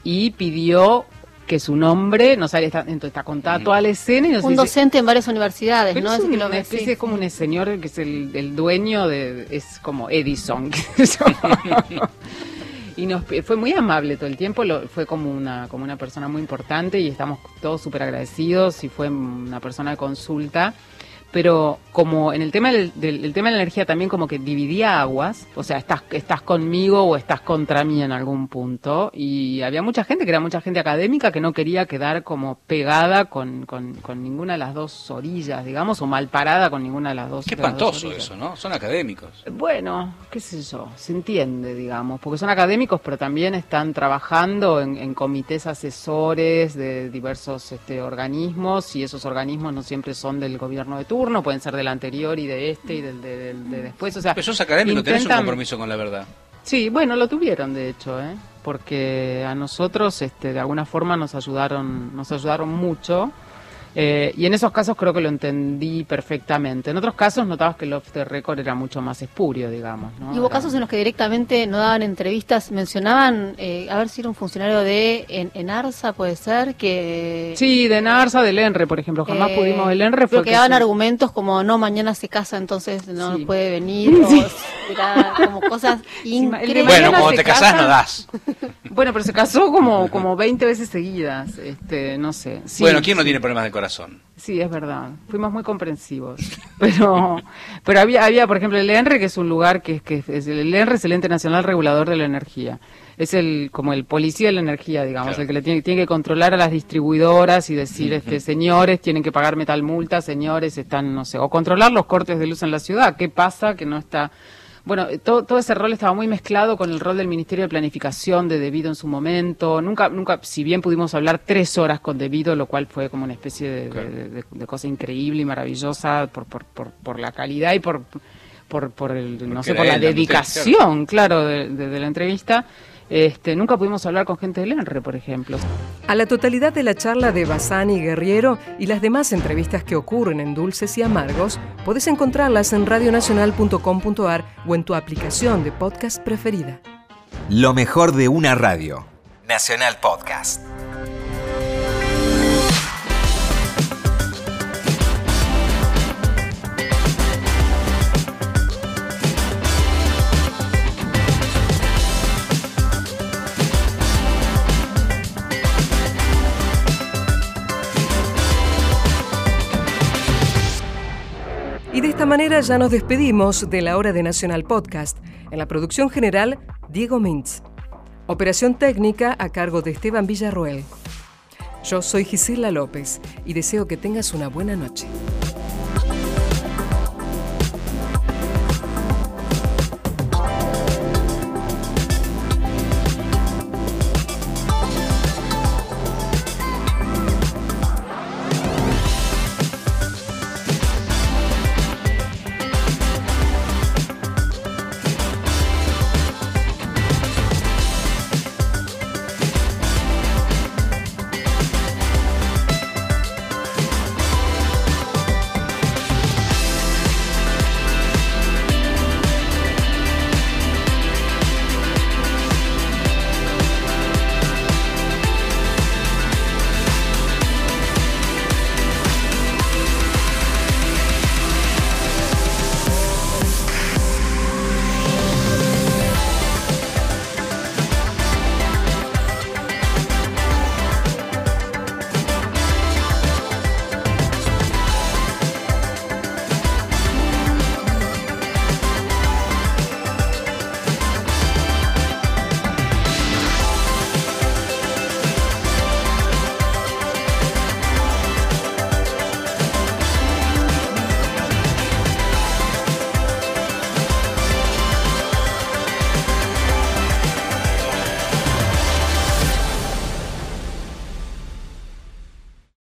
y pidió que su nombre, no sale, está, entonces está contada toda la escena y nos Un dice- docente en varias universidades, pero ¿no? es que lo especie, sí. es como un señor que es el, el dueño de, es como Edison. y nos fue muy amable todo el tiempo, lo, fue como una, como una persona muy importante y estamos todos súper agradecidos y fue una persona de consulta. Pero como en el tema del, del- el tema de la energía también como que dividía aguas, o sea, estás, estás conmigo o estás contra mí en algún punto, y había mucha gente, que era mucha gente académica, que no quería quedar como pegada con, con, con ninguna de las dos orillas, digamos, o mal parada con ninguna de las dos Qué espantoso eso, ¿no? Son académicos. Bueno, qué sé yo, se entiende, digamos, porque son académicos, pero también están trabajando en, en comités asesores de diversos este, organismos y esos organismos no siempre son del gobierno de turno, pueden ser del anterior y de este y del de, del de después. O sea, Pero sos académico, tenés un intentan- compromiso con la verdad. Sí, bueno, lo tuvieron de hecho, ¿eh? porque a nosotros este, de alguna forma nos ayudaron, nos ayudaron mucho. Eh, y en esos casos creo que lo entendí perfectamente. En otros casos notabas que el off the record era mucho más espurio, digamos. ¿no? Y hubo Era- casos en los que directamente no daban entrevistas, mencionaban, eh, a ver si era un funcionario de en, en Arsa, puede ser, que... Sí, de Narsa, del ENRE, por ejemplo. Jamás eh, pudimos el ENRE. pero Fue que daban argumentos como, no, mañana se casa, entonces no Sí. puede venir, o era como cosas increíbles. Bueno, cuando te casás casa. no das. Bueno, pero se casó como, como 20 veces seguidas, este, no sé. Sí, bueno, ¿quién no sí. tiene problemas de corazón? Sí, es verdad. Fuimos muy comprensivos. Pero, pero había, había, por ejemplo, el ENRE, que es un lugar que, que es el ENRE es el ente nacional regulador de la energía. Es el como el policía de la energía, digamos, Claro. el que le tiene, tiene que controlar a las distribuidoras y decir, este, señores, tienen que pagarme tal multa, señores, están, no sé, o controlar los cortes de luz en la ciudad. ¿Qué pasa? Que no está bueno, todo, todo ese rol estaba muy mezclado con el rol del Ministerio de Planificación de Debido en su momento. Nunca, nunca, si bien pudimos hablar tres horas con Debido, lo cual fue como una especie de, de- de- de cosa increíble y maravillosa por, por, por, por la calidad y por, por, por el, no sé, por la dedicación, claro, de la entrevista. Este, nunca pudimos hablar con gente del ENRE, por ejemplo. A la totalidad de la charla de Bazán y Guerriero y las demás entrevistas que ocurren en Dulces y Amargos, podés encontrarlas en radionacional.com.ar o en tu aplicación de podcast preferida. Lo mejor de una radio. Nacional Podcast. Esta manera ya nos despedimos de la hora de Nacional Podcast. En la producción general, Diego Mintz. Operación técnica a cargo de Esteban Villarroel. Yo soy Gisela López y deseo que tengas una buena noche.